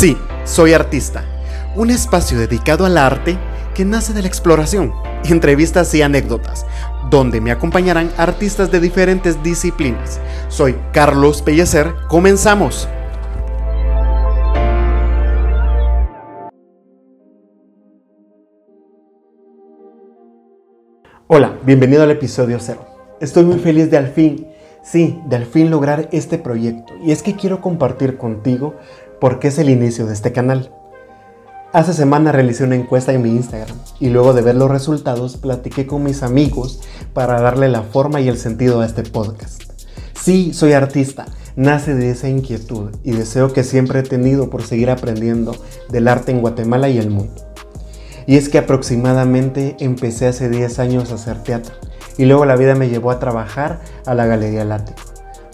Sí, soy artista. Un espacio dedicado al arte que nace de la exploración, entrevistas y anécdotas, donde me acompañarán artistas de diferentes disciplinas. Soy Carlos Pellecer, comenzamos. Hola, bienvenido al episodio 0. Estoy muy feliz de al fin, sí, de al fin lograr este proyecto. Y es que quiero compartir contigo por qué es el inicio de este canal. Hace semana realicé una encuesta en mi Instagram y luego de ver los resultados platiqué con mis amigos para darle la forma y el sentido a este podcast. Sí, soy artista, nace de esa inquietud y deseo que siempre he tenido por seguir aprendiendo del arte en Guatemala y el mundo. Y es que aproximadamente empecé hace 10 años a hacer teatro y luego la vida me llevó a trabajar a la Galería Látigo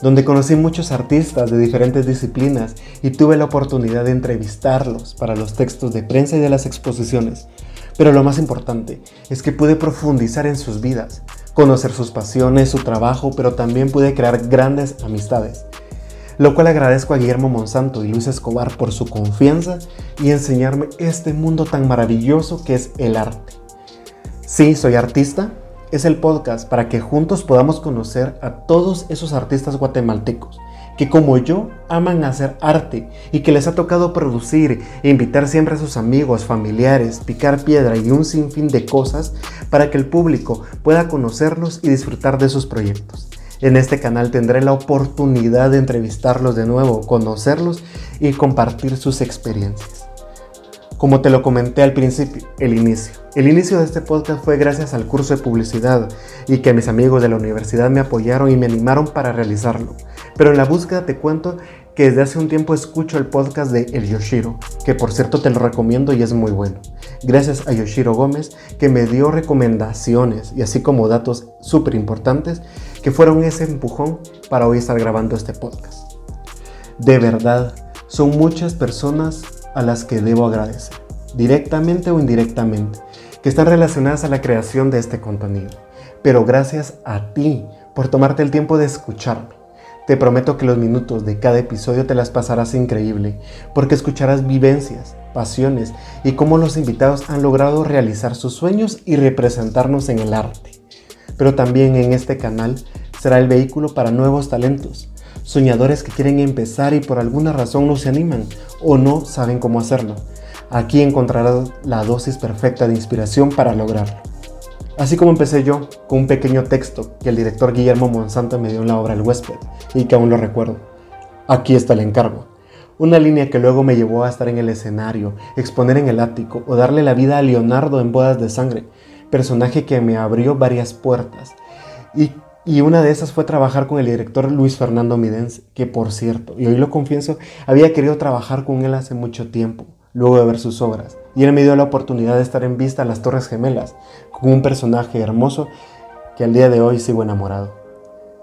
donde conocí muchos artistas de diferentes disciplinas y tuve la oportunidad de entrevistarlos para los textos de prensa y de las exposiciones. Pero lo más importante es que pude profundizar en sus vidas, conocer sus pasiones, su trabajo, pero también pude crear grandes amistades. Lo cual agradezco a Guillermo Monsanto y Luis Escobar por su confianza y enseñarme este mundo tan maravilloso que es el arte. Sí, soy artista, es el podcast para que juntos podamos conocer a todos esos artistas guatemaltecos que como yo aman hacer arte y que les ha tocado producir e invitar siempre a sus amigos, familiares, picar piedra y un sinfín de cosas para que el público pueda conocerlos y disfrutar de sus proyectos. En este canal tendré la oportunidad de entrevistarlos de nuevo, conocerlos y compartir sus experiencias. Como te lo comenté al principio, el inicio. El inicio de este podcast fue gracias al curso de publicidad y que mis amigos de la universidad me apoyaron y me animaron para realizarlo. Pero en la búsqueda te cuento que desde hace un tiempo escucho el podcast de El Yoshiro, que por cierto te lo recomiendo y es muy bueno. Gracias a Yoshiro Gómez que me dio recomendaciones y así como datos súper importantes que fueron ese empujón para hoy estar grabando este podcast. De verdad, son muchas personas a las que debo agradecer, directamente o indirectamente, que están relacionadas a la creación de este contenido. Pero gracias a ti por tomarte el tiempo de escucharme. Te prometo que los minutos de cada episodio te las pasarás increíble, porque escucharás vivencias, pasiones y cómo los invitados han logrado realizar sus sueños y representarnos en el arte. Pero también en este canal será el vehículo para nuevos talentos, soñadores que quieren empezar y por alguna razón no se animan o no saben cómo hacerlo. Aquí encontrarás la dosis perfecta de inspiración para lograrlo. Así como empecé yo con un pequeño texto que el director Guillermo Monsanto me dio en la obra El huésped y que aún lo recuerdo. Aquí está el encargo. Una línea que luego me llevó a estar en el escenario, exponer en el ático o darle la vida a Leonardo en Bodas de Sangre, personaje que me abrió varias puertas y y una de esas fue trabajar con el director Luis Fernando Midens, que por cierto, y hoy lo confieso, había querido trabajar con él hace mucho tiempo, luego de ver sus obras. Y él me dio la oportunidad de estar en vista a las Torres Gemelas, con un personaje hermoso que al día de hoy sigo enamorado.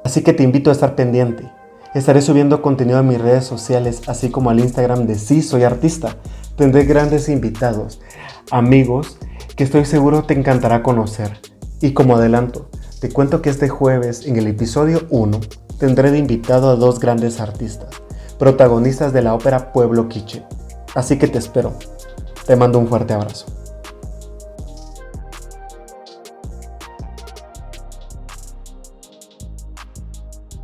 Así que te invito a estar pendiente. Estaré subiendo contenido a mis redes sociales, así como al Instagram de Sí Soy Artista. Tendré grandes invitados, amigos, que estoy seguro te encantará conocer. Y como adelanto, te cuento que este jueves, en el episodio 1, tendré de invitado a dos grandes artistas, protagonistas de la ópera Pueblo Quiche. Así que te espero. Te mando un fuerte abrazo.